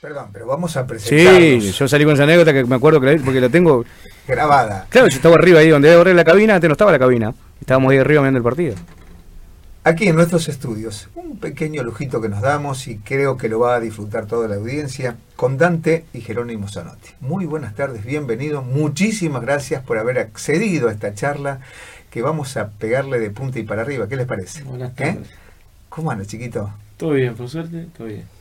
Perdón, pero vamos a presentarnos. Sí, yo salí con esa anécdota que me acuerdo que la porque la tengo grabada. Claro, yo estaba arriba ahí donde debe la cabina, antes no estaba la cabina. Estábamos ahí arriba viendo el partido. Aquí en nuestros estudios, un pequeño lujito que nos damos y creo que lo va a disfrutar toda la audiencia, con Dante y Jerónimo Zanotti. Muy buenas tardes, bienvenidos, muchísimas gracias por haber accedido a esta charla que vamos a pegarle de punta y para arriba. ¿Qué les parece? Buenas ¿Eh? tardes. ¿Cómo anda, chiquito? Todo bien, por suerte, todo bien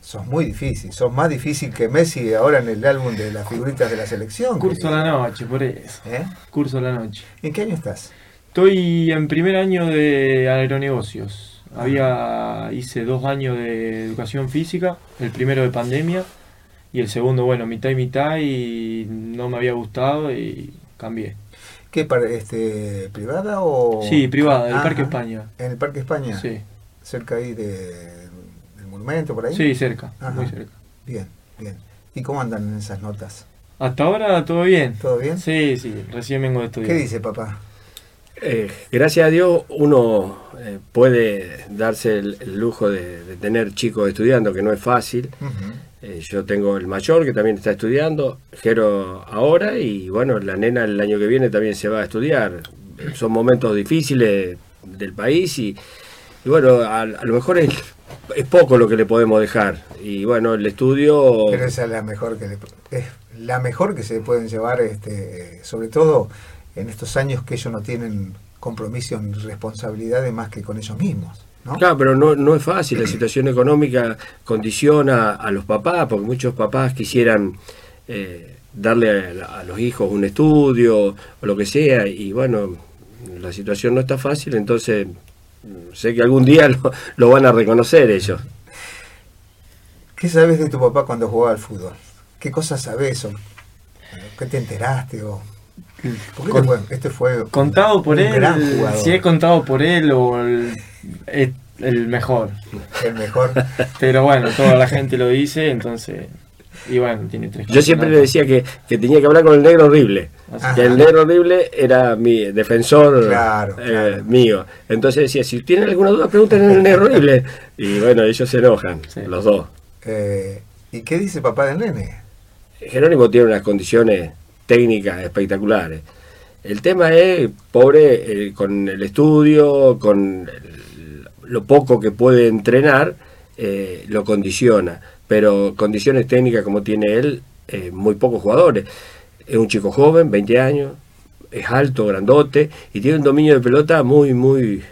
sos muy difícil, sos más difícil que Messi ahora en el álbum de las figuritas de la selección. Curso a la noche, por eso. ¿Eh? Curso la noche. ¿En qué año estás? Estoy en primer año de aeronegocios. Había hice dos años de educación física, el primero de pandemia y el segundo, bueno, mitad y mitad y no me había gustado y cambié. ¿Qué para este privada o Sí, privada, en el Parque España. ¿En el Parque España? Sí. Cerca ahí de monumento por ahí? Sí, cerca, muy cerca. Bien, bien. ¿Y cómo andan en esas notas? Hasta ahora todo bien. ¿Todo bien? Sí, sí, recién vengo de estudiar. ¿Qué dice papá? Eh, gracias a Dios uno eh, puede darse el, lujo de, tener chicos estudiando, que no es fácil. Eh, yo tengo el mayor que también está estudiando, Jero ahora, y bueno, la nena el año que viene también se va a estudiar. Son momentos difíciles del país y, bueno, a, a, lo mejor es es poco lo que le podemos dejar. Y bueno, el estudio... Pero esa es la mejor que es la mejor que se pueden llevar, este, sobre todo en estos años que ellos no tienen compromiso ni responsabilidades más que con ellos mismos. ¿no? Claro, pero no, no es fácil, la situación económica condiciona a los papás, porque muchos papás quisieran eh, darle a, a, los hijos un estudio o lo que sea, y bueno, la situación no está fácil, entonces sé que algún día lo, van a reconocer ellos. ¿Qué sabes de tu papá cuando jugaba al fútbol? ¿Qué cosas sabes? O ¿Qué te enteraste? O, este fue contado por él, si he contado por él o el, el mejor. El mejor. Pero bueno, toda la gente lo dice, entonces y bueno, tiene tres Yo siempre le decía que, tenía que hablar con el negro horrible. Que el negro horrible era mi defensor eh, mío. Entonces decía, si tienen alguna duda, pregunten al negro horrible. Y bueno, ellos se enojan, los dos. Eh, ¿Y qué dice papá del nene? Jerónimo tiene unas condiciones técnicas espectaculares. El tema es, pobre, eh, con el estudio, con lo poco que puede entrenar, lo condiciona pero condiciones técnicas como tiene él, eh, muy pocos jugadores. Es un chico joven, 20 años, es alto, grandote y tiene un dominio de pelota muy, muy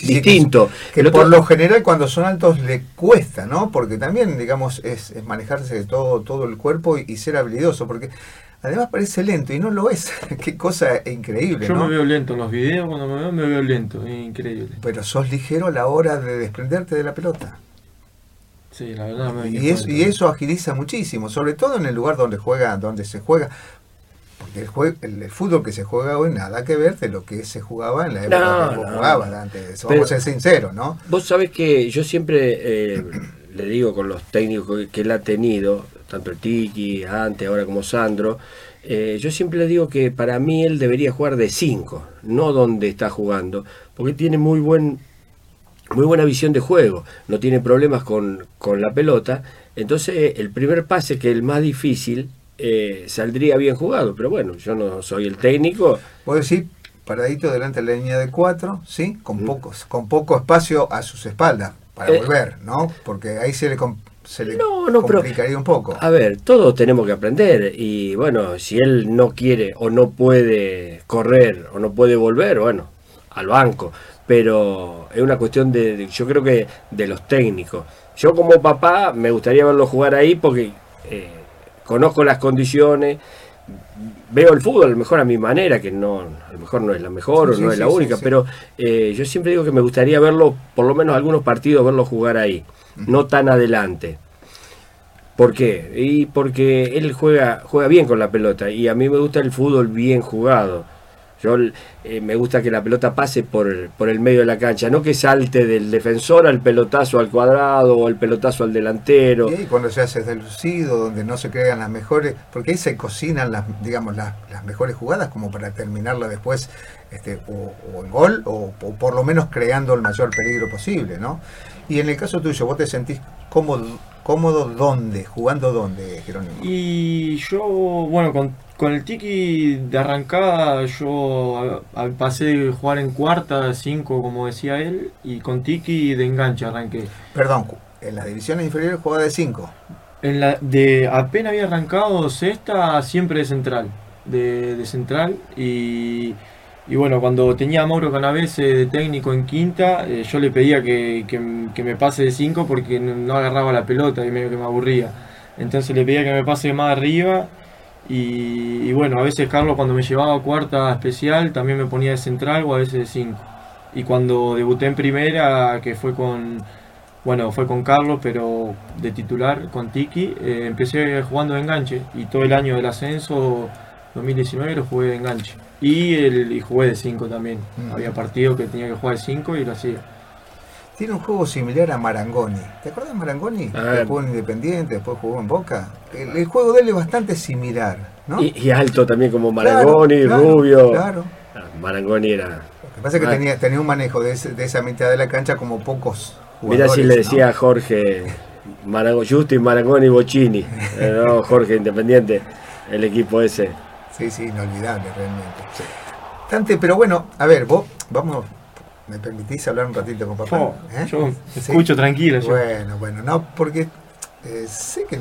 distinto. que, por lo general cuando son altos le cuesta, ¿no? Porque también, digamos, es, manejarse de todo, todo el cuerpo y, ser habilidoso, porque además parece lento y no lo es. Qué cosa increíble. Yo me veo lento en los videos, cuando me veo me veo lento, es increíble. Pero sos ligero a la hora de desprenderte de la pelota. Sí, la verdad y, eso, y eso agiliza muchísimo, sobre todo en el lugar donde juega, donde se juega. Porque el, el, fútbol que se juega hoy nada que ver de lo que se jugaba en la época que jugaba antes. Vamos a ser sinceros, ¿no? Vos sabés que yo siempre eh, le digo con los técnicos que, él ha tenido, tanto el Tiki, antes, ahora como Sandro, eh, yo siempre le digo que para mí él debería jugar de 5, no donde está jugando, porque tiene muy buen muy buena visión de juego, no tiene problemas con, la pelota, entonces el primer pase que es el más difícil eh, saldría bien jugado, pero bueno, yo no soy el técnico. Puedo decir, paradito delante de la línea de cuatro, ¿sí? Con, pocos, con poco espacio a sus espaldas para eh, volver, ¿no? Porque ahí se le, se le complicaría un poco. A ver, todos tenemos que aprender y bueno, si él no quiere o no puede correr o no puede volver, bueno, al banco pero es una cuestión de, yo creo que de los técnicos. Yo como papá me gustaría verlo jugar ahí porque eh, conozco las condiciones, veo el fútbol a lo mejor a mi manera, que no, a lo mejor no es la mejor o no es la única, pero eh, yo siempre digo que me gustaría verlo, por lo menos algunos partidos, verlo jugar ahí, no tan adelante. ¿Por qué? Y porque él juega, juega bien con la pelota y a mí me gusta el fútbol bien jugado. Yo eh, me gusta que la pelota pase por, por el medio de la cancha, no que salte del defensor al pelotazo al cuadrado o el pelotazo al delantero. Y cuando se hace deslucido, donde no se crean las mejores, porque ahí se cocinan las, digamos, las, las mejores jugadas como para terminarla después este, o, o en gol o, o por lo menos creando el mayor peligro posible, ¿no? Y en el caso tuyo, ¿vos te sentís cómodo, cómodo dónde? ¿Jugando dónde, Jerónimo? Y yo, bueno, con, con el Tiki de arrancada, yo a- a- pasé de jugar en cuarta, cinco, como decía él, y con Tiki de enganche arranqué. Perdón, en las divisiones inferiores jugaba de 5. En la, de apenas había arrancado sexta, siempre de central. De, de central. Y, y bueno, cuando tenía a Mauro Canavese de técnico en quinta, eh, yo le pedía que, que- que me pase de 5 porque no, no agarraba la pelota y medio que me aburría. Entonces le pedía que me pase más arriba. Y, y bueno, a veces Carlos cuando me llevaba a cuarta especial también me ponía de central o a veces de 5. Y cuando debuté en primera, que fue con, bueno, fue con Carlos, pero de titular, con Tiki, eh, empecé jugando de enganche y todo el año del ascenso 2019 lo jugué de enganche. Y, el, y jugué de 5 también. Mm. Había partidos que tenía que jugar de 5 y lo hacía. Tiene un juego similar a Marangoni. ¿Te acuerdas de Marangoni? Que jugó en Independiente, después jugó en Boca. El, el juego de él es bastante similar, ¿no? Y, y alto también como Marangoni, claro, Rubio. Claro. Ah, Marangoni era. Lo que pasa es que Ah. tenía, tenía un manejo de, ese- de esa mitad de la cancha como pocos jugadores. si le ¿no? decía a Jorge Marango, Justin Marangoni Bocini. Eh, no, Jorge Independiente, el equipo ese. Sí, sí, inolvidable realmente. Dante, pero bueno, a ver, vos, vamos, ¿me permitís hablar un ratito con papá? Yo, ¿Eh? yo Sí. escucho tranquilo. yo. Bueno, bueno, no, porque eh, sé que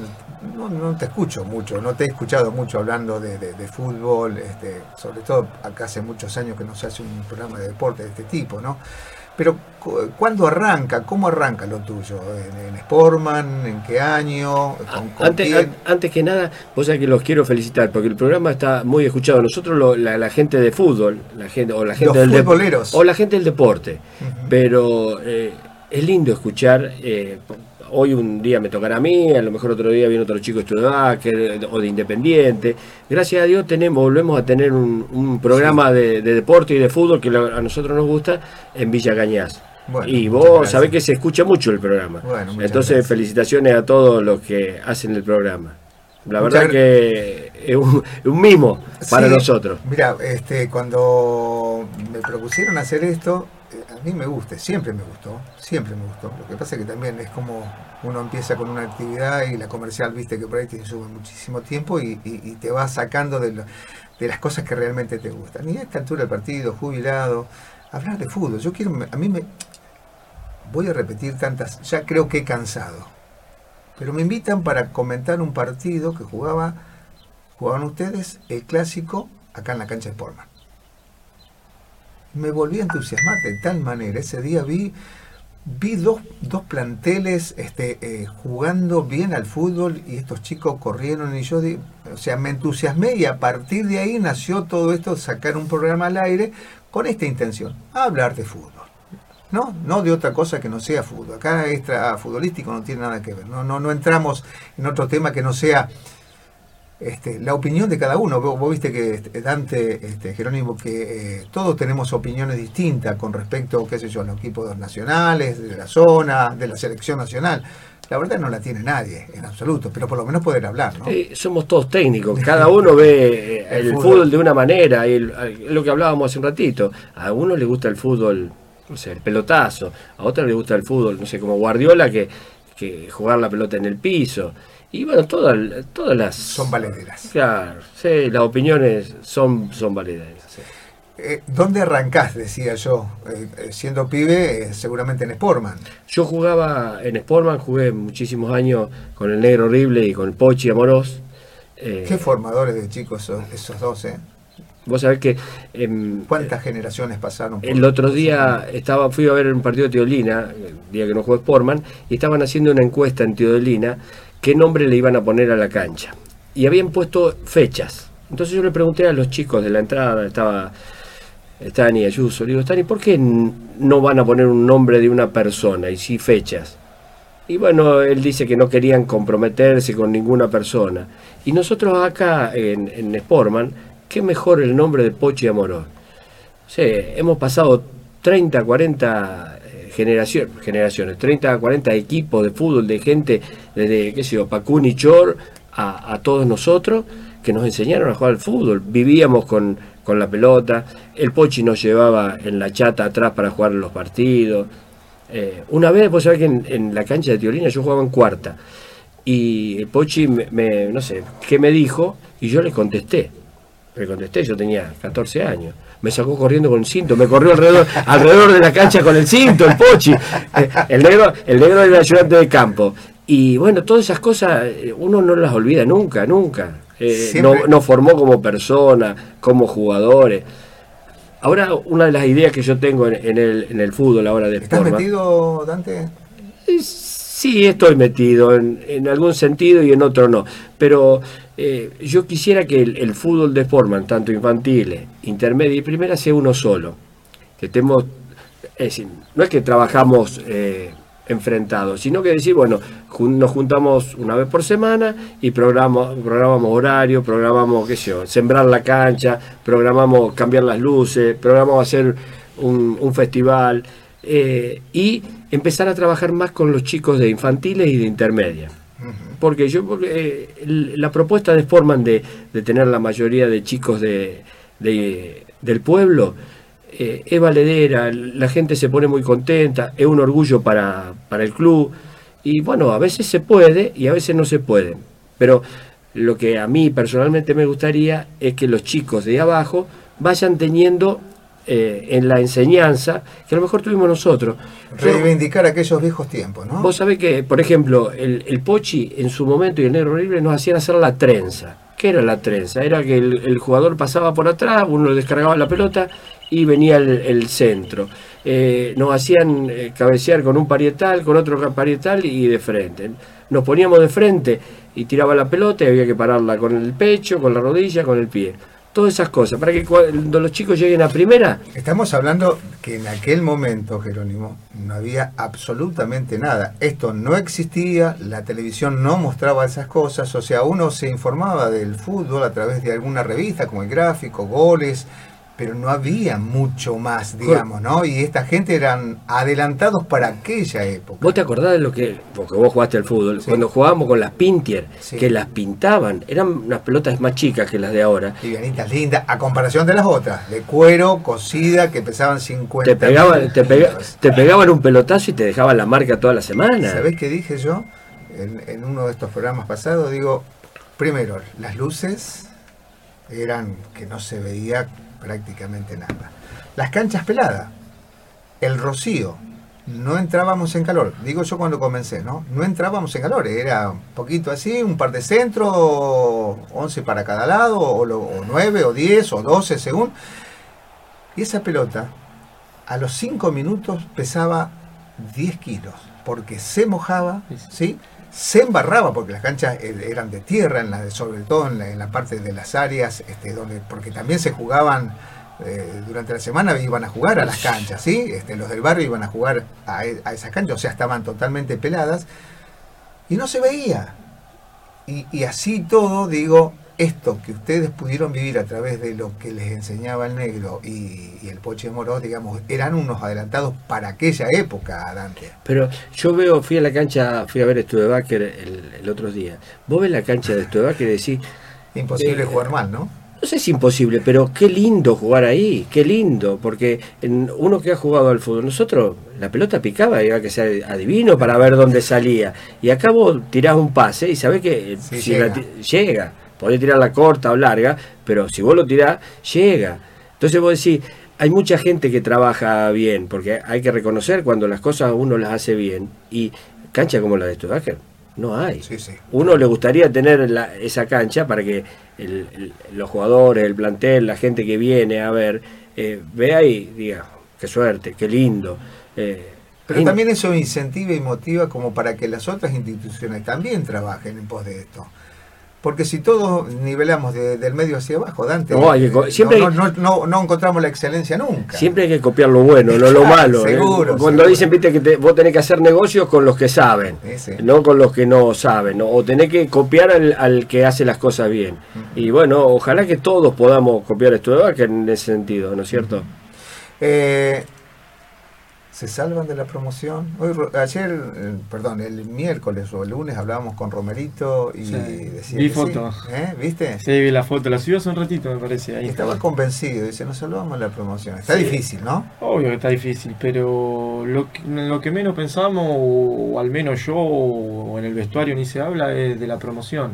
no, no te escucho mucho, no te he escuchado mucho hablando de, de- de fútbol, este, sobre todo acá hace muchos años que no se hace un programa de deporte de este tipo, ¿no? Pero, cu- ¿cuándo arranca? ¿Cómo arranca lo tuyo? ¿En, en Sportman? ¿En qué año? ¿Con, con Antes, an- antes que nada, vos sabés que los quiero felicitar porque el programa está muy escuchado. Nosotros, lo- la, la gente de fútbol, la gente, o la gente Los del futboleros. o la gente del deporte, pero eh, es lindo escuchar. eh, hoy un día me tocará a mí, a lo mejor otro día viene otro chico de Studebaker o de Independiente. Gracias a Dios tenemos, volvemos a tener un, un programa de, de deporte y de fútbol que lo- a nosotros nos gusta en Villa Cañas. Bueno, y vos sabés que se escucha mucho el programa. Bueno, Entonces, gracias. felicitaciones a todos los que hacen el programa. La Muchas verdad que es un, un mimo para Sí, nosotros. Mira, este, cuando me propusieron hacer esto, eh, a mí me gusta, siempre me gustó, siempre me gustó. Lo que pasa es que también es como uno empieza con una actividad y la comercial, viste que por ahí te consume muchísimo tiempo y, y- y te va sacando de, lo- de las cosas que realmente te gustan. Y a esta altura del partido, jubilado, hablar de fútbol. Yo quiero, a mí me, voy a repetir tantas, ya creo que he cansado. Pero me invitan para comentar un partido que jugaba, jugaban ustedes, el clásico, acá en la cancha de Sportman. Me volví a entusiasmar de tal manera. Ese día vi, vi dos, dos planteles este, eh, jugando bien al fútbol y estos chicos corrieron y yo, o sea, me entusiasmé y a partir de ahí nació todo esto, sacar un programa al aire con esta intención, hablar de fútbol. No, no de otra cosa que no sea fútbol. Acá extra futbolístico no tiene nada que ver. No, no, no entramos en otro tema que no sea este, la opinión de cada uno. Vos, vos viste que este, Dante, este, Jerónimo, que eh, todos tenemos opiniones distintas con respecto, qué sé yo, a los equipos nacionales, de la zona, de la selección nacional. La verdad no la tiene nadie, en absoluto, pero por lo menos poder hablar, ¿no? Eh, somos todos técnicos, cada uno ve eh, El el, fútbol. fútbol. de una manera, y lo que hablábamos hace un ratito. A uno le gusta el fútbol, no sé, el pelotazo, a otro le gusta el fútbol, no sé, como Guardiola, que, que jugar la pelota en el piso. Y bueno, todas, todas las... Son valederas. Claro, sí, las opiniones son, son valederas. sí. Eh, ¿Dónde arrancás? Decía yo, Eh, eh, siendo pibe, eh, seguramente en Sportman. Yo jugaba en Sportman, jugué muchísimos años con el Negro Horrible y con el Pochi Amorós. Qué formadores de chicos son esos dos, ¿eh? Vos sabés que em, ¿Cuántas generaciones pasaron? por- el otro día estaba fui a ver un partido de Teodolina, el día que no jugó Sportman, y estaban haciendo una encuesta en Teodolina qué nombre le iban a poner a la cancha. Y habían puesto fechas. Entonces yo le pregunté a los chicos de la entrada, estaba Stani Ayuso, le digo, Stani, ¿por qué no van a poner un nombre de una persona y sí fechas? Y bueno, él dice que no querían comprometerse con ninguna persona. Y nosotros acá en, en Sportman, qué mejor el nombre de Pochi Amorós. Sí, hemos pasado 30, 40 eh, generación, generaciones, 30, 40 equipos de fútbol, de gente, desde, qué sé yo, Pacún y Chor, a, a todos nosotros, que nos enseñaron a jugar al fútbol. Vivíamos con, con la pelota, el Pochi nos llevaba en la chata atrás para jugar los partidos. Eh, una vez, vos sabés que en, la cancha de Teolina yo jugaba en cuarta, y el Pochi me, me- no sé, ¿qué me dijo? Y yo le contesté. Le contesté, yo tenía 14 años. Me sacó corriendo con el cinto, me corrió alrededor, alrededor de la cancha con el cinto, el Pochi. Eh, El negro, el negro era ayudante de campo. Y bueno, todas esas cosas eh, uno no las olvida nunca, nunca. Eh, Siempre- no- nos formó como persona, como jugadores. Ahora, una de las ideas que yo tengo en, en el, en el fútbol ahora de ¿Estás forma- metido, Dante? Sí, estoy metido en, en algún sentido y en otro no. Pero eh, yo quisiera que el, fútbol de forma, tanto infantiles, intermedia y primera, sea uno solo. Que estemos, es decir, no es que trabajamos eh, enfrentados, sino que decir, bueno, nos juntamos una vez por semana y programamos, programamos horario, programamos, qué sé yo, sembrar la cancha, programamos cambiar las luces, programamos hacer un, un festival eh, y empezar a trabajar más con los chicos de infantiles y de intermedia. Porque yo, porque, eh, la propuesta de Forman de, de tener la mayoría de chicos de, de- del pueblo eh, es valedera, la gente se pone muy contenta, es un orgullo para, para el club. Y bueno, a veces se puede y a veces no se puede. Pero lo que a mí personalmente me gustaría es que los chicos de abajo vayan teniendo eh, en la enseñanza que a lo mejor tuvimos nosotros. Reivindicar aquellos viejos tiempos, ¿no? Vos sabés que, por ejemplo, el, el Pochi en su momento y el Negro Horrible nos hacían hacer la trenza. ¿Qué era la trenza? Era que el, el jugador pasaba por atrás, uno descargaba la pelota y venía el, el centro. Eh, nos hacían eh, cabecear con un parietal, con otro parietal y de frente. Nos poníamos de frente y tiraba la pelota y había que pararla con el pecho, con la rodilla, con el pie. Todas esas cosas, para que cuando los chicos lleguen a primera, Estamos hablando que en aquel momento, Jerónimo, no había absolutamente nada. Esto no existía, la televisión no mostraba esas cosas, o sea, uno se informaba del fútbol a través de alguna revista como el gráfico, goles, pero no había mucho más, digamos, ¿no? Y esta gente eran adelantados para aquella época. ¿Vos te acordás de lo que, porque vos jugaste al fútbol, Sí. cuando jugábamos con las Pintier, Sí. que las pintaban, eran unas pelotas más chicas que las de ahora, Livianitas lindas, a comparación de las otras, de cuero, cocida, que pesaban 50 te pegaban, te, pega- te pegaban un pelotazo y te dejaban la marca toda la semana. ¿Sabés qué dije yo en, en uno de estos programas pasados? Digo, primero, las luces eran que no se veía prácticamente nada. Las canchas peladas, el rocío, no entrábamos en calor. Digo yo cuando comencé, ¿no? No entrábamos en calor, era un poquito así, un par de centros, 11 para cada lado, o, lo- o 9, o 10, o 12 según. Y esa pelota, a los 5 minutos pesaba 10 kilos, porque se mojaba, ¿sí? Se embarraba, porque las canchas eh, eran de tierra, en la de- sobre todo en la, en la parte de las áreas, este, donde, porque también se jugaban, eh, durante la semana iban a jugar a las canchas, ¿sí? Este, los del barrio iban a jugar a, a esas canchas, o sea, estaban totalmente peladas, y no se veía. Y, y así todo, digo, esto que ustedes pudieron vivir a través de lo que les enseñaba el negro y, y el Poche Moró, digamos, eran unos adelantados para aquella época, Dante. Pero yo veo, fui a la cancha, fui a ver Studebaker el, el otro día. Vos ves la cancha de Studebaker y decís, Imposible Eh, jugar mal, ¿no? no sé si imposible, pero qué lindo jugar ahí, qué lindo, porque en uno que ha jugado al fútbol, nosotros la pelota picaba había que ser adivino para ver dónde salía. Y acá vos tirás un pase y sabés que Sí, si llega. la ti- llega. Podés tirarla corta o larga, pero si vos lo tirás, llega. Entonces vos decís, hay mucha gente que trabaja bien, porque hay que reconocer cuando las cosas uno las hace bien. Y cancha como la de Studebaker, no hay. Sí, sí. Uno le gustaría tener la- esa cancha para que el- el- los jugadores, el plantel, la gente que viene a ver, eh, vea y diga, qué suerte, qué lindo. Eh, Pero también eso incentiva y motiva como para que las otras instituciones también trabajen en pos de esto. Porque si todos nivelamos de- del medio hacia abajo, Dante, No, hay que eh, siempre no, no- no- no encontramos la excelencia nunca. Siempre hay que copiar lo bueno, no lo malo. ¿eh? seguro, Cuando seguro. dicen, viste, que te- vos tenés que hacer negocios con los que saben, no con los que no saben, o tenés que copiar al, al que hace las cosas bien. Y bueno, ojalá que todos podamos copiar esto de Baker en ese sentido, ¿no es cierto? Eh, se salvan de la promoción. Hoy, ayer, eh, perdón, el miércoles o el lunes hablábamos con Romerito y Sí, decía vi foto. sí. ¿Eh? ¿Viste? Sí, vi la foto, la subió hace un ratito, me parece. Ahí Estaba está. convencido, dice, nos salvamos de la promoción. Está Sí. difícil, ¿no? Obvio que está difícil, pero lo que, lo que menos pensamos, o al menos yo, o en el vestuario ni se habla, es de la promoción.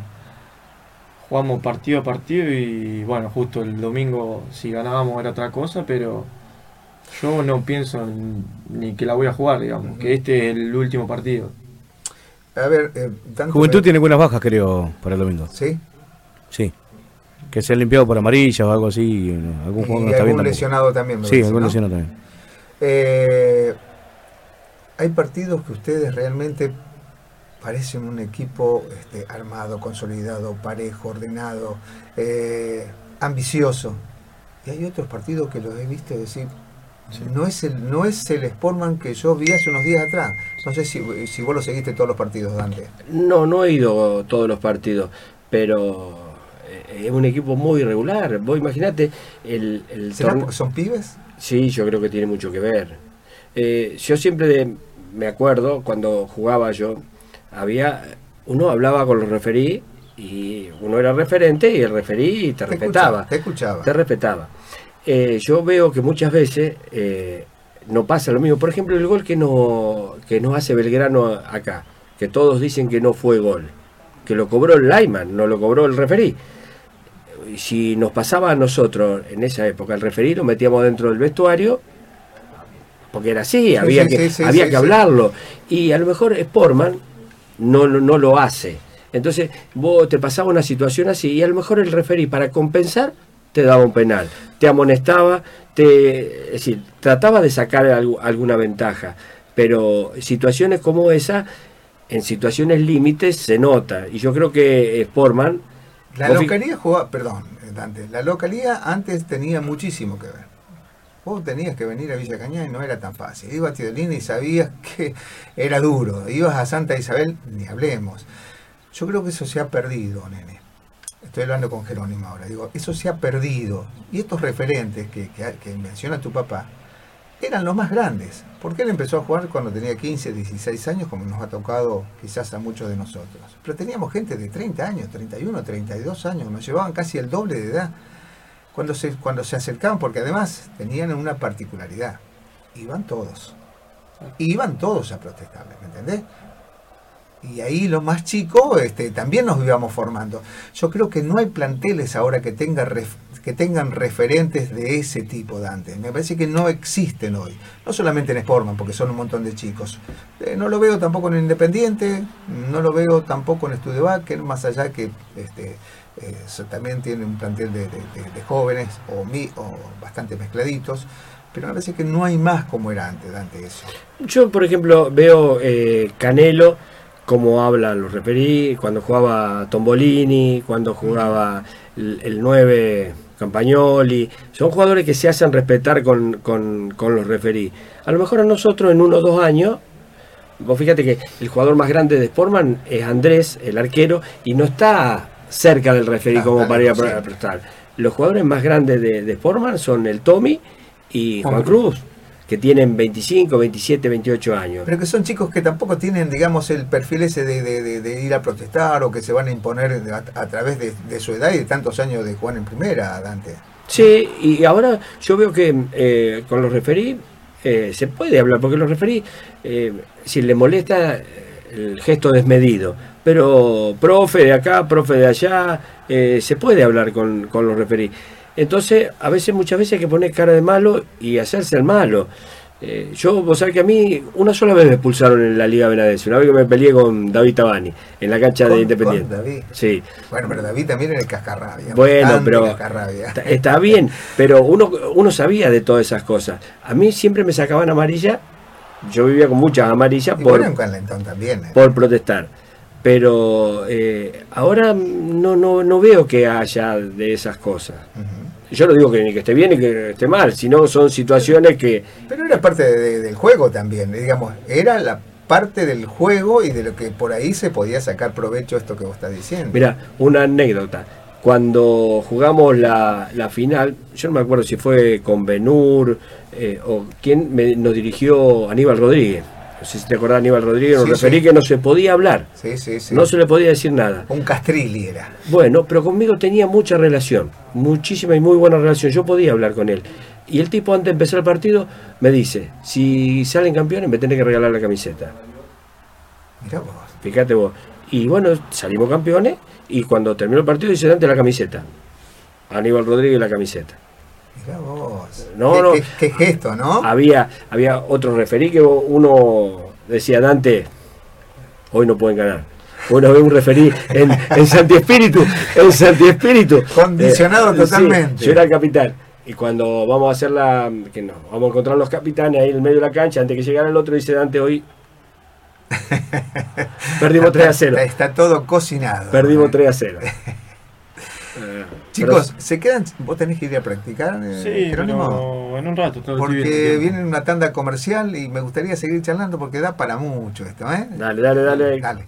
Jugamos partido a partido y bueno, justo el domingo si ganábamos era otra cosa, pero yo no pienso en- ni que la voy a jugar, digamos, que este es el último partido. A ver, eh, tanto Juventud me- tiene buenas bajas, creo, para el domingo. ¿Sí? Sí. Que se ha limpiado por amarillas o algo así. no, Algún juego Y no está algún lesionado también. me Sí, parece, algún ¿no? lesionado también. Eh, hay partidos que ustedes realmente parecen un equipo este, armado, consolidado, parejo, ordenado, eh, ambicioso. Y hay otros partidos que los he visto decir, no es el no es el Sportman que yo vi hace unos días atrás. No sé si, si vos lo seguiste todos los partidos, Dante. No, no he ido todos los partidos, pero eh, es un equipo muy irregular. Vos imaginate el, el ¿Será torneo- porque son pibes? Sí, yo creo que tiene mucho que ver. Eh, yo siempre de- me acuerdo cuando jugaba yo, había uno hablaba con los referí y uno era referente y el referí te, Te respetaba. escuchaba, te escuchaba. Te respetaba. Eh, yo veo que muchas veces eh, no pasa lo mismo. Por ejemplo, el gol que, no, que nos hace Belgrano acá, que todos dicen que no fue gol, que lo cobró el Lyman, no lo cobró el referí. Si nos pasaba a nosotros en esa época, el referí lo metíamos dentro del vestuario, porque era así, había, sí, que, sí, había que hablarlo. Y a lo mejor Sportman no, lo- no lo hace. Entonces vos te pasaba una situación así y a lo mejor el referí para compensar te daba un penal, te amonestaba, te, es decir, trataba de sacar algu- alguna ventaja, pero situaciones como esa, en situaciones límites se nota. Y yo creo que Sportman... La localía jugaba, perdón, eh, Dante, la localía antes tenía muchísimo que ver. Vos tenías que venir a Villa Cañada y no era tan fácil. Ibas a Tidolina y sabías que era duro. Ibas a Santa Isabel, ni hablemos. Yo creo que eso se ha perdido, nene. Estoy hablando con Jerónimo ahora. Digo, eso se ha perdido. Y estos referentes que, que, que menciona tu papá eran los más grandes. Porque él empezó a jugar cuando tenía 15, 16 años, como nos ha tocado quizás a muchos de nosotros. Pero teníamos gente de 30 años, 31, 32 años, nos llevaban casi el doble de edad cuando se, cuando se acercaban, porque además tenían una particularidad. Iban todos. Iban todos a protestar, ¿me entendés? Y ahí los más chicos este, también nos íbamos formando. Yo creo que no hay planteles ahora que, tenga ref- que tengan referentes de ese tipo, Dante. Me parece que no existen hoy. No solamente en Sportman, porque son un montón de chicos. Eh, no lo veo tampoco en Independiente, no lo veo tampoco en Studebaker, más allá que este, eh, también tiene un plantel de jóvenes o, mi, o bastante mezcladitos. Pero me parece que no hay más como era antes, Dante, eso. Yo, por ejemplo, veo eh, Canelo, cómo habla los referí, cuando jugaba Tombolini, cuando jugaba el, el 9 Campagnoli. Son jugadores que se hacen respetar con, con, con los referí. A lo mejor a nosotros en uno o dos años, vos fíjate que el jugador más grande de Sportman es Andrés, el arquero, y no está cerca del referí Ah, como para ir a prestar. Los jugadores más grandes de, de Sportman son el Tommy y Juan Juan Cruz, que tienen 25, 27, 28 años. Pero que son chicos que tampoco tienen, digamos, el perfil ese de, de- de- de ir a protestar o que se van a imponer a, a través de, su edad y de tantos años de jugar en primera, Dante. Sí, y ahora yo veo que eh, con los referí eh, se puede hablar, porque los referí, eh, si le molesta eh, el gesto desmedido, pero profe de acá, profe de allá, eh, se puede hablar con, con los referí. Entonces, a veces, muchas veces hay que poner cara de malo y hacerse el malo. Eh, yo, vos sabés que a mí una sola vez me expulsaron en la Liga Benadense, una vez que me peleé con David Tabani, en la cancha de Independiente. con David. Sí, Bueno, pero David también era el cascarrabia. Bueno, pero cascarrabia. está, está bien, pero uno, uno sabía de todas esas cosas. A mí siempre me sacaban amarilla, yo vivía con muchas amarillas Y por, Calentón también. eh. por protestar. Pero eh, ahora no, no, no veo que haya de esas cosas. Ujú. Yo no digo que ni que esté bien ni que esté mal, sino son situaciones que... Pero era parte de- de- del juego también, digamos, era la parte del juego y de lo que por ahí se podía sacar provecho esto que vos estás diciendo. Mira, una anécdota. cuando jugamos la, la final, yo no me acuerdo si fue con Benur eh, o quién me- nos dirigió Aníbal Rodríguez. No sé si te acordás, Aníbal Rodríguez, nos referí sí. que no se podía hablar, Sí, sí, sí. no se le podía decir nada. Un Castrilli era. Bueno, pero conmigo tenía mucha relación, muchísima y muy buena relación. Yo podía hablar con él. Y el tipo antes de empezar el partido me dice, si salen campeones me tenés que regalar la camiseta. Mirá vos. Fíjate vos. Y bueno, salimos campeones y cuando terminó el partido dice Dante la camiseta. Aníbal Rodríguez la camiseta. Mirá vos. No, qué, no. Qué, qué gesto, ¿no? Había, había otro referí que uno decía, Dante, hoy no pueden ganar. Uno ve un referí en, en Santi Espíritu, en Santi Espíritu. Condicionado sí, totalmente. yo era el capitán. Y cuando vamos a hacer la. que no, vamos a encontrar los capitanes ahí en el medio de la cancha, antes que llegara el otro, dice Dante, hoy. Perdimos 3 a 0. Está, está todo cocinado. Perdimos 3 a 0. Eh, Chicos, ¿se quedan? ¿Vos tenés que ir a practicar, eh, Sí, pero en un rato. Porque viene una tanda comercial y me gustaría seguir charlando porque da para mucho esto, ¿eh? Dale, dale, dale. Dale.